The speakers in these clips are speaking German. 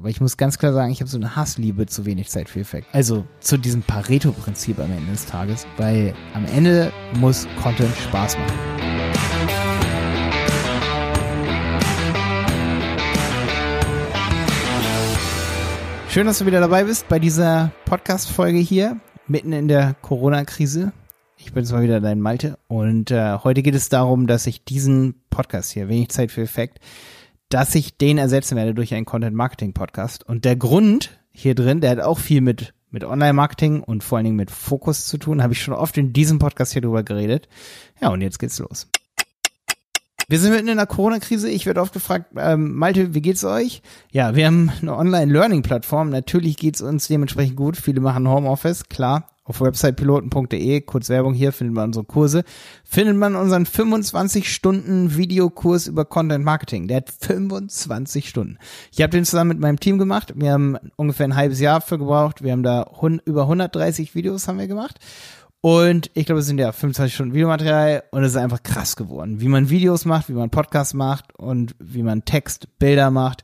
Aber ich muss ganz klar sagen, ich habe so eine Hassliebe zu wenig Zeit für Effekt. Also zu diesem Pareto-Prinzip am Ende des Tages, weil am Ende muss Content Spaß machen. Schön, dass du wieder dabei bist bei dieser Podcast-Folge hier, mitten in der Corona-Krise. Ich bin zwar wieder dein Malte und äh, heute geht es darum, dass ich diesen Podcast hier, wenig Zeit für Effekt, dass ich den ersetzen werde durch einen Content Marketing Podcast. Und der Grund hier drin, der hat auch viel mit mit Online-Marketing und vor allen Dingen mit Fokus zu tun, habe ich schon oft in diesem Podcast hier drüber geredet. Ja, und jetzt geht's los. Wir sind mitten in der Corona-Krise. Ich werde oft gefragt, ähm, Malte, wie geht's euch? Ja, wir haben eine Online-Learning-Plattform. Natürlich geht's uns dementsprechend gut. Viele machen Homeoffice, klar. Auf websitepiloten.de, kurz Werbung hier, findet man unsere Kurse. Findet man unseren 25 Stunden Videokurs über Content Marketing. Der hat 25 Stunden. Ich habe den zusammen mit meinem Team gemacht. Wir haben ungefähr ein halbes Jahr für gebraucht. Wir haben da über 130 Videos haben wir gemacht. Und ich glaube, es sind ja 25 Stunden Videomaterial und es ist einfach krass geworden. Wie man Videos macht, wie man Podcasts macht und wie man Text, Bilder macht,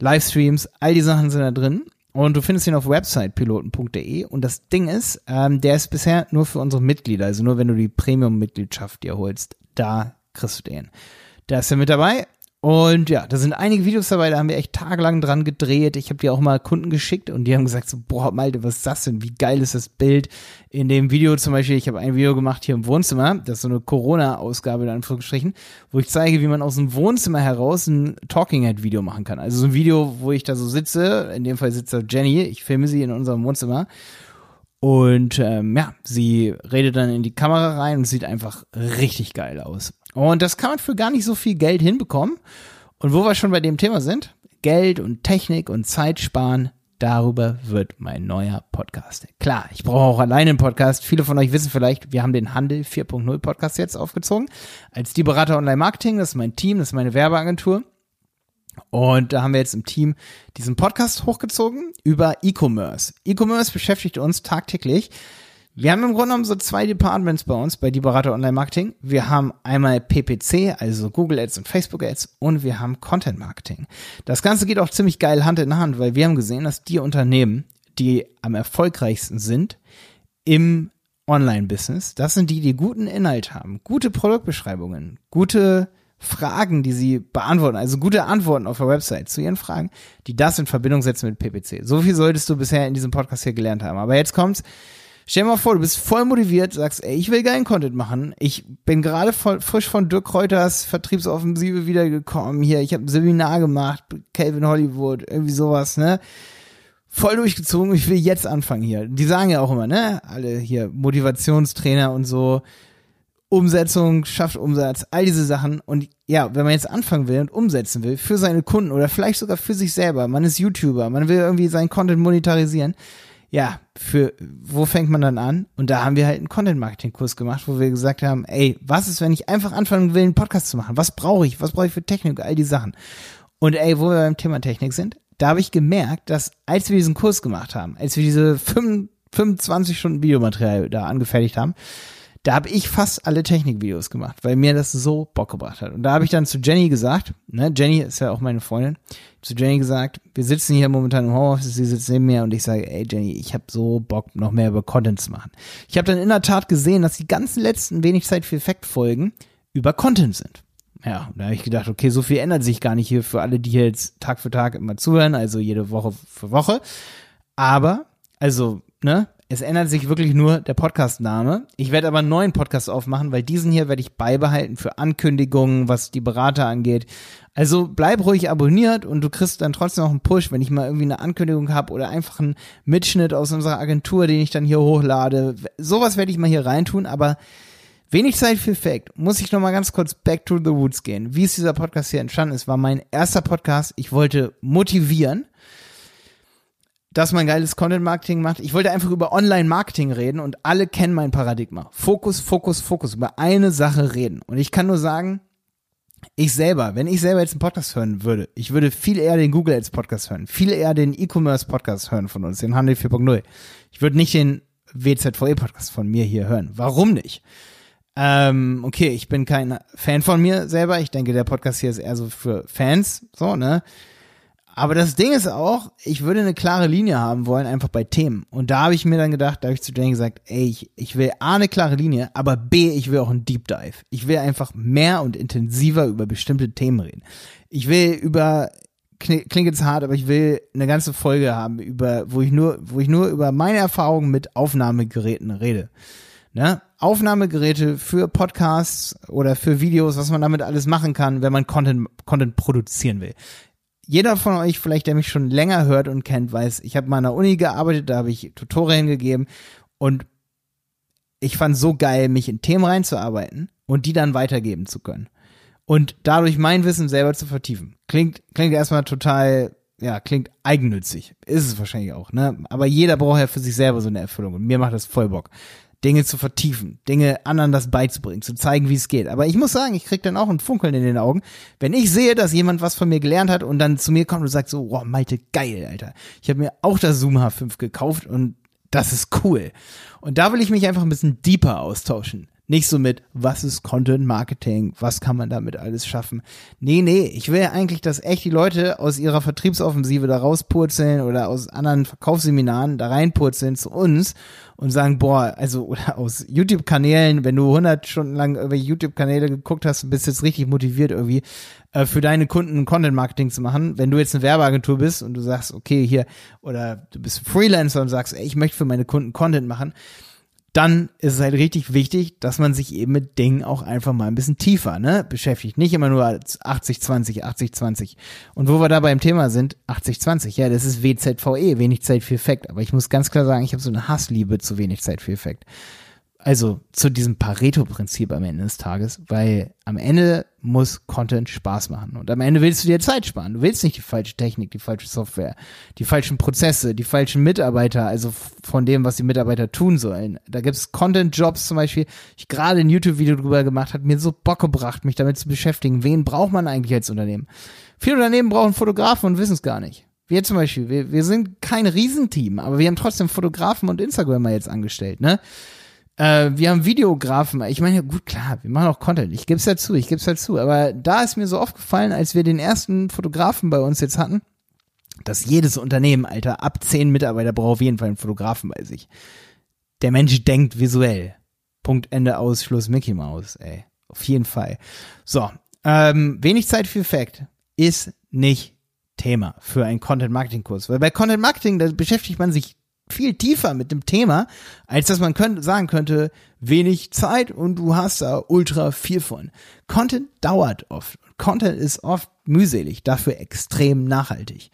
Livestreams, all die Sachen sind da drin. Und du findest ihn auf websitepiloten.de. Und das Ding ist, ähm, der ist bisher nur für unsere Mitglieder. Also nur wenn du die Premium-Mitgliedschaft dir holst, da kriegst du den. Da ist er mit dabei. Und ja, da sind einige Videos dabei, da haben wir echt tagelang dran gedreht. Ich habe die auch mal Kunden geschickt und die haben gesagt so, boah, Malte, was ist das denn? Wie geil ist das Bild? In dem Video zum Beispiel, ich habe ein Video gemacht hier im Wohnzimmer, das ist so eine Corona-Ausgabe in Anführungsstrichen, wo ich zeige, wie man aus dem Wohnzimmer heraus ein Talking Head-Video machen kann. Also so ein Video, wo ich da so sitze, in dem Fall sitzt da Jenny, ich filme sie in unserem Wohnzimmer und ähm, ja, sie redet dann in die Kamera rein und sieht einfach richtig geil aus. Und das kann man für gar nicht so viel Geld hinbekommen. Und wo wir schon bei dem Thema sind, Geld und Technik und Zeit sparen, darüber wird mein neuer Podcast. Klar, ich brauche auch alleine einen Podcast. Viele von euch wissen vielleicht, wir haben den Handel 4.0 Podcast jetzt aufgezogen. Als die Berater Online Marketing, das ist mein Team, das ist meine Werbeagentur. Und da haben wir jetzt im Team diesen Podcast hochgezogen über E-Commerce. E-Commerce beschäftigt uns tagtäglich. Wir haben im Grunde genommen so zwei Departments bei uns, bei die Berater Online Marketing. Wir haben einmal PPC, also Google Ads und Facebook Ads und wir haben Content Marketing. Das Ganze geht auch ziemlich geil Hand in Hand, weil wir haben gesehen, dass die Unternehmen, die am erfolgreichsten sind im Online-Business, das sind die, die guten Inhalt haben, gute Produktbeschreibungen, gute Fragen, die sie beantworten, also gute Antworten auf der Website zu ihren Fragen, die das in Verbindung setzen mit PPC. So viel solltest du bisher in diesem Podcast hier gelernt haben. Aber jetzt kommt's. Stell dir mal vor, du bist voll motiviert, sagst, ey, ich will geilen Content machen. Ich bin gerade frisch von Dirk Kräuters Vertriebsoffensive wiedergekommen. Hier, ich habe ein Seminar gemacht, Calvin Hollywood, irgendwie sowas, ne? Voll durchgezogen, ich will jetzt anfangen hier. Die sagen ja auch immer, ne? Alle hier Motivationstrainer und so. Umsetzung, schafft Umsatz, all diese Sachen. Und ja, wenn man jetzt anfangen will und umsetzen will für seine Kunden oder vielleicht sogar für sich selber, man ist YouTuber, man will irgendwie seinen Content monetarisieren, ja, für wo fängt man dann an? Und da haben wir halt einen Content-Marketing-Kurs gemacht, wo wir gesagt haben, ey, was ist, wenn ich einfach anfangen will, einen Podcast zu machen? Was brauche ich? Was brauche ich für Technik? All die Sachen. Und ey, wo wir beim Thema Technik sind, da habe ich gemerkt, dass als wir diesen Kurs gemacht haben, als wir diese 25 Stunden Videomaterial da angefertigt haben, da habe ich fast alle Technikvideos gemacht, weil mir das so Bock gebracht hat. Und da habe ich dann zu Jenny gesagt, ne, Jenny ist ja auch meine Freundin, zu Jenny gesagt, wir sitzen hier momentan im Homeoffice, sie sitzt neben mir und ich sage, ey Jenny, ich habe so Bock, noch mehr über Content zu machen. Ich habe dann in der Tat gesehen, dass die ganzen letzten wenig Zeit für Effekt-Folgen über Content sind. Ja, da habe ich gedacht, okay, so viel ändert sich gar nicht hier für alle, die jetzt Tag für Tag immer zuhören, also jede Woche für Woche. Aber, also, ne, es ändert sich wirklich nur der Podcast-Name. Ich werde aber einen neuen Podcast aufmachen, weil diesen hier werde ich beibehalten für Ankündigungen, was die Berater angeht. Also bleib ruhig abonniert und du kriegst dann trotzdem noch einen Push, wenn ich mal irgendwie eine Ankündigung habe oder einfach einen Mitschnitt aus unserer Agentur, den ich dann hier hochlade. Sowas werde ich mal hier reintun, aber Wenig Zeit für Fake. Muss ich noch mal ganz kurz back to the woods gehen. Wie ist dieser Podcast hier entstanden ist, war mein erster Podcast. Ich wollte motivieren dass man geiles Content-Marketing macht. Ich wollte einfach über Online-Marketing reden und alle kennen mein Paradigma. Fokus, Fokus, Fokus. Über eine Sache reden. Und ich kann nur sagen, ich selber, wenn ich selber jetzt einen Podcast hören würde, ich würde viel eher den Google Ads Podcast hören, viel eher den E-Commerce Podcast hören von uns, den Handel 4.0. Ich würde nicht den WZVE Podcast von mir hier hören. Warum nicht? Ähm, okay, ich bin kein Fan von mir selber. Ich denke, der Podcast hier ist eher so für Fans, so, ne? Aber das Ding ist auch, ich würde eine klare Linie haben wollen, einfach bei Themen. Und da habe ich mir dann gedacht, da habe ich zu Jenny gesagt, ey, ich, ich will A, eine klare Linie, aber B, ich will auch einen Deep Dive. Ich will einfach mehr und intensiver über bestimmte Themen reden. Ich will über, klingt jetzt hart, aber ich will eine ganze Folge haben, über, wo ich nur, wo ich nur über meine Erfahrungen mit Aufnahmegeräten rede. Ne? Aufnahmegeräte für Podcasts oder für Videos, was man damit alles machen kann, wenn man Content, Content produzieren will jeder von euch vielleicht, der mich schon länger hört und kennt, weiß, ich habe mal an der Uni gearbeitet, da habe ich Tutorien gegeben und ich fand so geil, mich in Themen reinzuarbeiten und die dann weitergeben zu können. Und dadurch mein Wissen selber zu vertiefen. Klingt, klingt erstmal total, ja, klingt eigennützig. Ist es wahrscheinlich auch, ne? Aber jeder braucht ja für sich selber so eine Erfüllung und mir macht das voll Bock. Dinge zu vertiefen, Dinge anderen das beizubringen, zu zeigen, wie es geht. Aber ich muss sagen, ich krieg dann auch ein Funkeln in den Augen, wenn ich sehe, dass jemand was von mir gelernt hat und dann zu mir kommt und sagt so, wow, Malte, geil, Alter. Ich habe mir auch das Zoom H5 gekauft und das ist cool. Und da will ich mich einfach ein bisschen deeper austauschen. Nicht so mit, was ist Content Marketing, was kann man damit alles schaffen. Nee, nee, ich will eigentlich, dass echt die Leute aus ihrer Vertriebsoffensive da rauspurzeln oder aus anderen Verkaufsseminaren da reinpurzeln zu uns und sagen, boah, also oder aus YouTube-Kanälen, wenn du 100 Stunden lang über YouTube-Kanäle geguckt hast, bist jetzt richtig motiviert irgendwie äh, für deine Kunden Content-Marketing zu machen. Wenn du jetzt eine Werbeagentur bist und du sagst, okay, hier, oder du bist Freelancer und sagst, ey, ich möchte für meine Kunden Content machen, dann ist es halt richtig wichtig, dass man sich eben mit Dingen auch einfach mal ein bisschen tiefer ne, beschäftigt. Nicht immer nur als 80-20, 80-20. Und wo wir da beim Thema sind, 80-20, ja, das ist WZVE, wenig Zeit für Effekt. Aber ich muss ganz klar sagen, ich habe so eine Hassliebe zu wenig Zeit für Effekt also zu diesem Pareto-Prinzip am Ende des Tages, weil am Ende muss Content Spaß machen und am Ende willst du dir Zeit sparen. Du willst nicht die falsche Technik, die falsche Software, die falschen Prozesse, die falschen Mitarbeiter, also von dem, was die Mitarbeiter tun sollen. Da gibt's Content-Jobs zum Beispiel. Ich gerade ein YouTube-Video drüber gemacht, hat mir so Bock gebracht, mich damit zu beschäftigen. Wen braucht man eigentlich als Unternehmen? Viele Unternehmen brauchen Fotografen und wissen es gar nicht. Wir zum Beispiel, wir, wir sind kein Riesenteam, aber wir haben trotzdem Fotografen und Instagramer jetzt angestellt, ne? Äh, wir haben Videografen. Ich meine, gut, klar, wir machen auch Content. Ich gebe es dazu, ich gebe es dazu. Aber da ist mir so aufgefallen, als wir den ersten Fotografen bei uns jetzt hatten, dass jedes Unternehmen, Alter, ab zehn Mitarbeiter braucht auf jeden Fall einen Fotografen bei sich. Der Mensch denkt visuell. Punkt, Ende, aus, Schluss, Mickey Mouse, ey. Auf jeden Fall. So, ähm, wenig Zeit für Fact ist nicht Thema für einen Content-Marketing-Kurs. Weil bei Content-Marketing, da beschäftigt man sich viel tiefer mit dem Thema, als dass man könnte, sagen könnte, wenig Zeit und du hast da ultra viel von. Content dauert oft. Content ist oft mühselig, dafür extrem nachhaltig.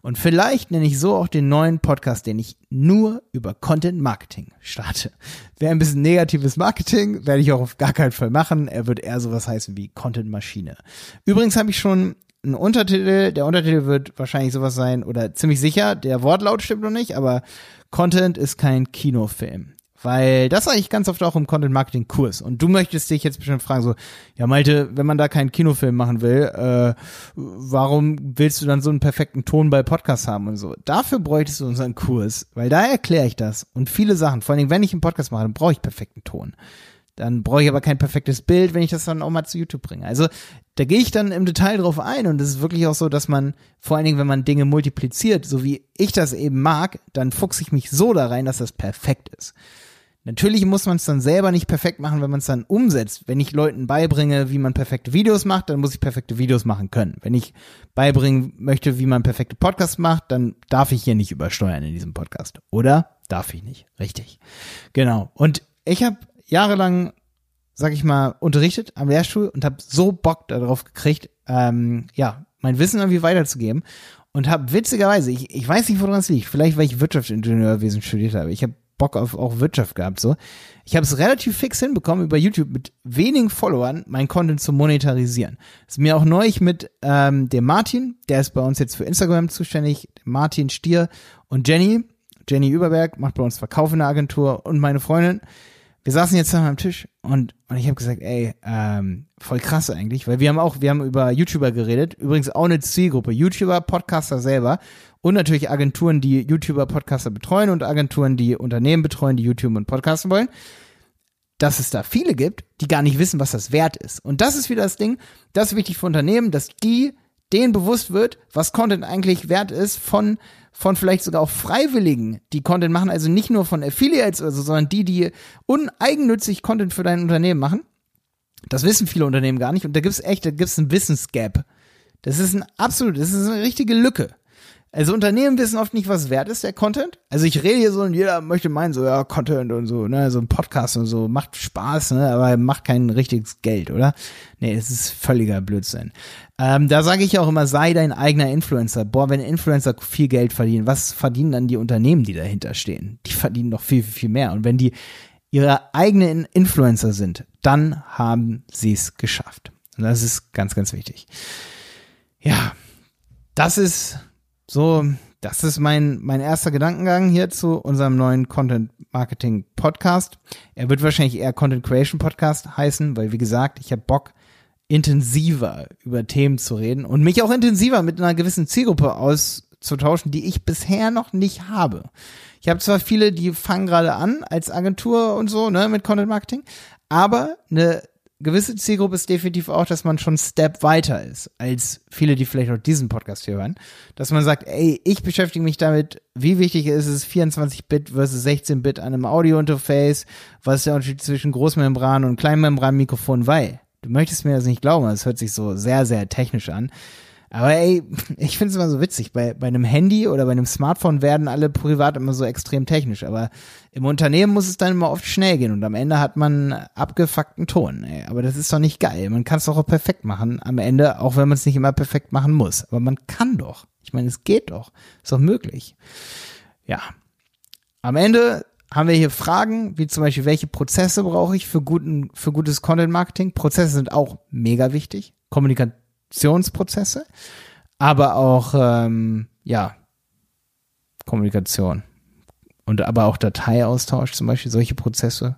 Und vielleicht nenne ich so auch den neuen Podcast, den ich nur über Content Marketing starte. Wäre ein bisschen negatives Marketing, werde ich auch auf gar keinen Fall machen. Er wird eher sowas heißen wie Content Maschine. Übrigens habe ich schon ein Untertitel. Der Untertitel wird wahrscheinlich sowas sein oder ziemlich sicher. Der Wortlaut stimmt noch nicht, aber Content ist kein Kinofilm. Weil das eigentlich ganz oft auch im Content Marketing Kurs. Und du möchtest dich jetzt bestimmt fragen, so, ja Malte, wenn man da keinen Kinofilm machen will, äh, warum willst du dann so einen perfekten Ton bei Podcasts haben und so? Dafür bräuchtest du unseren Kurs, weil da erkläre ich das. Und viele Sachen, vor allen Dingen, wenn ich einen Podcast mache, dann brauche ich perfekten Ton. Dann brauche ich aber kein perfektes Bild, wenn ich das dann auch mal zu YouTube bringe. Also da gehe ich dann im Detail drauf ein und es ist wirklich auch so, dass man, vor allen Dingen, wenn man Dinge multipliziert, so wie ich das eben mag, dann fuchse ich mich so da rein, dass das perfekt ist. Natürlich muss man es dann selber nicht perfekt machen, wenn man es dann umsetzt. Wenn ich Leuten beibringe, wie man perfekte Videos macht, dann muss ich perfekte Videos machen können. Wenn ich beibringen möchte, wie man perfekte Podcasts macht, dann darf ich hier nicht übersteuern in diesem Podcast. Oder? Darf ich nicht. Richtig. Genau. Und ich habe jahrelang, sag ich mal, unterrichtet am Lehrstuhl und habe so Bock darauf gekriegt, ähm, ja, mein Wissen irgendwie weiterzugeben. Und habe witzigerweise, ich, ich weiß nicht, woran es liegt, vielleicht weil ich Wirtschaftsingenieurwesen studiert habe. Ich habe Bock auf auch Wirtschaft gehabt, so. Ich habe es relativ fix hinbekommen, über YouTube mit wenigen Followern mein Content zu monetarisieren. Das ist mir auch neulich mit ähm, dem Martin, der ist bei uns jetzt für Instagram zuständig, Martin Stier und Jenny, Jenny Überberg macht bei uns Verkauf in der Agentur und meine Freundin wir saßen jetzt zusammen am Tisch und, und ich habe gesagt, ey, ähm, voll krass eigentlich, weil wir haben auch, wir haben über YouTuber geredet, übrigens auch eine Zielgruppe, YouTuber, Podcaster selber und natürlich Agenturen, die YouTuber, Podcaster betreuen und Agenturen, die Unternehmen betreuen, die YouTube und Podcasten wollen, dass es da viele gibt, die gar nicht wissen, was das wert ist. Und das ist wieder das Ding, das ist wichtig für Unternehmen, dass die denen bewusst wird, was Content eigentlich wert ist von von vielleicht sogar auch Freiwilligen, die Content machen, also nicht nur von Affiliates oder so, sondern die, die uneigennützig Content für dein Unternehmen machen. Das wissen viele Unternehmen gar nicht und da gibt's echt, da gibt's ein Wissensgap. Das ist ein absolut, das ist eine richtige Lücke. Also Unternehmen wissen oft nicht, was wert ist der Content. Also ich rede hier so und jeder möchte meinen, so ja, Content und so, ne, so ein Podcast und so, macht Spaß, ne, aber macht kein richtiges Geld, oder? Nee, es ist völliger Blödsinn. Ähm, da sage ich auch immer, sei dein eigener Influencer. Boah, wenn Influencer viel Geld verdienen, was verdienen dann die Unternehmen, die dahinter stehen? Die verdienen doch viel, viel, viel mehr. Und wenn die ihre eigenen Influencer sind, dann haben sie es geschafft. Und das ist ganz, ganz wichtig. Ja, das ist so, das ist mein, mein erster Gedankengang hier zu unserem neuen Content Marketing Podcast. Er wird wahrscheinlich eher Content Creation Podcast heißen, weil wie gesagt, ich habe Bock, intensiver über Themen zu reden und mich auch intensiver mit einer gewissen Zielgruppe auszutauschen, die ich bisher noch nicht habe. Ich habe zwar viele, die fangen gerade an als Agentur und so, ne, mit Content Marketing, aber eine gewisse Zielgruppe ist definitiv auch, dass man schon Step weiter ist, als viele, die vielleicht auch diesen Podcast hier hören. Dass man sagt, ey, ich beschäftige mich damit, wie wichtig ist es 24-Bit versus 16-Bit an einem Audio-Interface, was ist der Unterschied zwischen Großmembran und Kleinmembran-Mikrofon, weil, du möchtest mir das nicht glauben, es hört sich so sehr, sehr technisch an, aber ey, ich finde es immer so witzig. Bei, bei einem Handy oder bei einem Smartphone werden alle privat immer so extrem technisch. Aber im Unternehmen muss es dann immer oft schnell gehen und am Ende hat man abgefuckten Ton. Ey. Aber das ist doch nicht geil. Man kann es doch auch perfekt machen am Ende, auch wenn man es nicht immer perfekt machen muss. Aber man kann doch. Ich meine, es geht doch. Ist doch möglich. Ja. Am Ende haben wir hier Fragen, wie zum Beispiel, welche Prozesse brauche ich für, guten, für gutes Content Marketing? Prozesse sind auch mega wichtig. Kommunikation Produktionsprozesse, aber auch, ähm, ja, Kommunikation. Und aber auch Dateiaustausch, zum Beispiel solche Prozesse.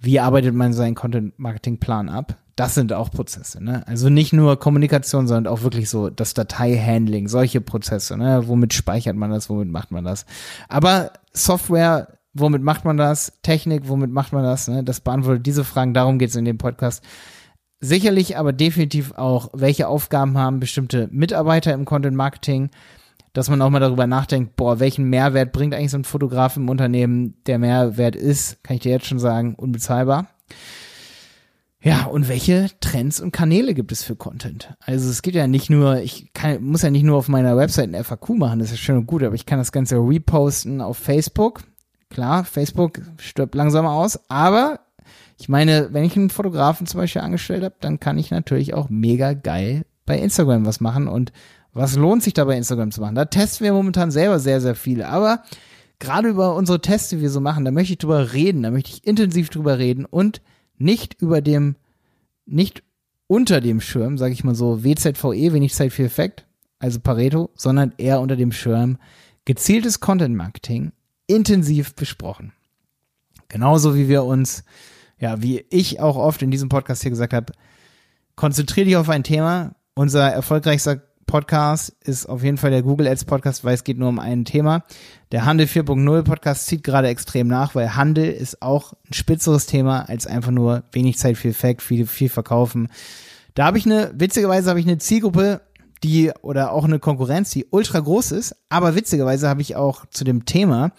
Wie arbeitet man seinen Content-Marketing-Plan ab? Das sind auch Prozesse, ne? Also nicht nur Kommunikation, sondern auch wirklich so das Dateihandling, solche Prozesse, ne? Womit speichert man das, womit macht man das? Aber Software, womit macht man das? Technik, womit macht man das? Ne? Das beantwortet diese Fragen, darum geht es in dem Podcast. Sicherlich aber definitiv auch, welche Aufgaben haben bestimmte Mitarbeiter im Content Marketing, dass man auch mal darüber nachdenkt, boah, welchen Mehrwert bringt eigentlich so ein Fotograf im Unternehmen? Der Mehrwert ist, kann ich dir jetzt schon sagen, unbezahlbar. Ja, und welche Trends und Kanäle gibt es für Content? Also es geht ja nicht nur, ich kann, muss ja nicht nur auf meiner Website ein FAQ machen, das ist schön und gut, aber ich kann das Ganze reposten auf Facebook. Klar, Facebook stirbt langsam aus, aber ich meine, wenn ich einen Fotografen zum Beispiel angestellt habe, dann kann ich natürlich auch mega geil bei Instagram was machen. Und was lohnt sich da bei Instagram zu machen? Da testen wir momentan selber sehr, sehr viel. Aber gerade über unsere Tests, die wir so machen, da möchte ich drüber reden, da möchte ich intensiv drüber reden und nicht über dem, nicht unter dem Schirm, sage ich mal so, WZVE, wenig Zeit für Effekt, also Pareto, sondern eher unter dem Schirm gezieltes Content Marketing intensiv besprochen. Genauso wie wir uns ja, wie ich auch oft in diesem Podcast hier gesagt habe, konzentriere dich auf ein Thema. Unser erfolgreichster Podcast ist auf jeden Fall der Google Ads Podcast, weil es geht nur um ein Thema. Der Handel 4.0 Podcast zieht gerade extrem nach, weil Handel ist auch ein spitzeres Thema als einfach nur wenig Zeit, viel Fact, viel, viel verkaufen. Da habe ich eine, witzigerweise habe ich eine Zielgruppe, die oder auch eine Konkurrenz, die ultra groß ist, aber witzigerweise habe ich auch zu dem Thema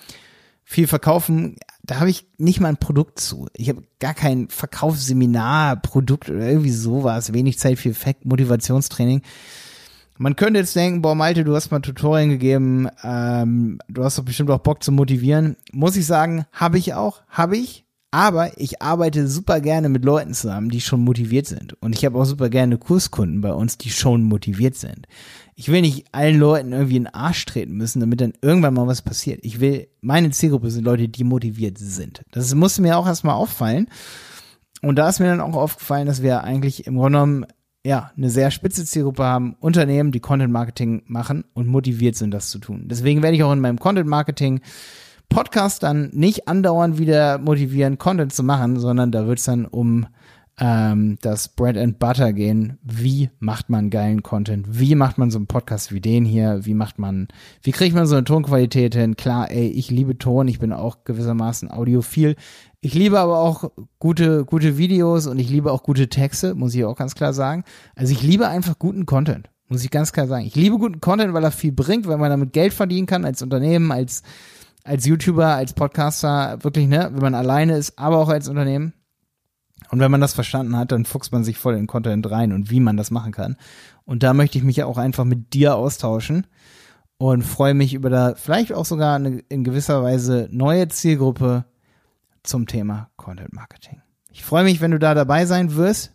viel verkaufen da habe ich nicht mal ein Produkt zu. Ich habe gar kein Verkaufsseminar, Produkt oder irgendwie sowas. Wenig Zeit für Effekt, Motivationstraining. Man könnte jetzt denken, boah, Malte, du hast mal Tutorien gegeben, ähm, du hast doch bestimmt auch Bock zu motivieren. Muss ich sagen, habe ich auch, habe ich. Aber ich arbeite super gerne mit Leuten zusammen, die schon motiviert sind. Und ich habe auch super gerne Kurskunden bei uns, die schon motiviert sind ich will nicht allen Leuten irgendwie in den Arsch treten müssen, damit dann irgendwann mal was passiert. Ich will, meine Zielgruppe sind Leute, die motiviert sind. Das musste mir auch erstmal auffallen. Und da ist mir dann auch aufgefallen, dass wir eigentlich im Grunde genommen ja, eine sehr spitze Zielgruppe haben, Unternehmen, die Content Marketing machen und motiviert sind, das zu tun. Deswegen werde ich auch in meinem Content Marketing Podcast dann nicht andauernd wieder motivieren, Content zu machen, sondern da wird es dann um ähm, das Bread and Butter gehen. Wie macht man geilen Content? Wie macht man so einen Podcast wie den hier? Wie macht man, wie kriegt man so eine Tonqualität hin? Klar, ey, ich liebe Ton, ich bin auch gewissermaßen audiophil. Ich liebe aber auch gute, gute Videos und ich liebe auch gute Texte, muss ich auch ganz klar sagen. Also ich liebe einfach guten Content. Muss ich ganz klar sagen. Ich liebe guten Content, weil er viel bringt, weil man damit Geld verdienen kann als Unternehmen, als, als YouTuber, als Podcaster, wirklich, ne, wenn man alleine ist, aber auch als Unternehmen. Und wenn man das verstanden hat, dann fuchst man sich voll in Content rein und wie man das machen kann. Und da möchte ich mich ja auch einfach mit dir austauschen und freue mich über da vielleicht auch sogar eine in gewisser Weise neue Zielgruppe zum Thema Content Marketing. Ich freue mich, wenn du da dabei sein wirst.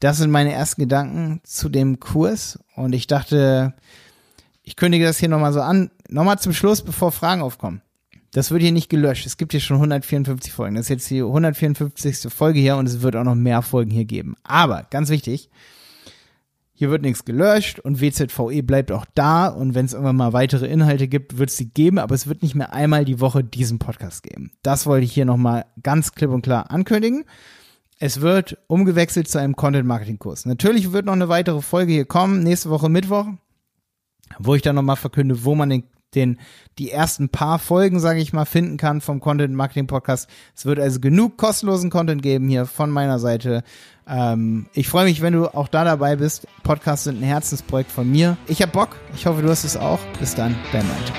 Das sind meine ersten Gedanken zu dem Kurs und ich dachte, ich kündige das hier nochmal so an. Nochmal zum Schluss, bevor Fragen aufkommen. Das wird hier nicht gelöscht. Es gibt hier schon 154 Folgen. Das ist jetzt die 154. Folge hier und es wird auch noch mehr Folgen hier geben. Aber ganz wichtig, hier wird nichts gelöscht und WZVE bleibt auch da und wenn es irgendwann mal weitere Inhalte gibt, wird es sie geben, aber es wird nicht mehr einmal die Woche diesen Podcast geben. Das wollte ich hier nochmal ganz klipp und klar ankündigen. Es wird umgewechselt zu einem Content-Marketing-Kurs. Natürlich wird noch eine weitere Folge hier kommen, nächste Woche Mittwoch, wo ich dann nochmal verkünde, wo man den den die ersten paar Folgen, sage ich mal, finden kann vom Content Marketing Podcast. Es wird also genug kostenlosen Content geben hier von meiner Seite. Ähm, ich freue mich, wenn du auch da dabei bist. Podcasts sind ein Herzensprojekt von mir. Ich hab Bock. Ich hoffe, du hast es auch. Bis dann, dein Malte.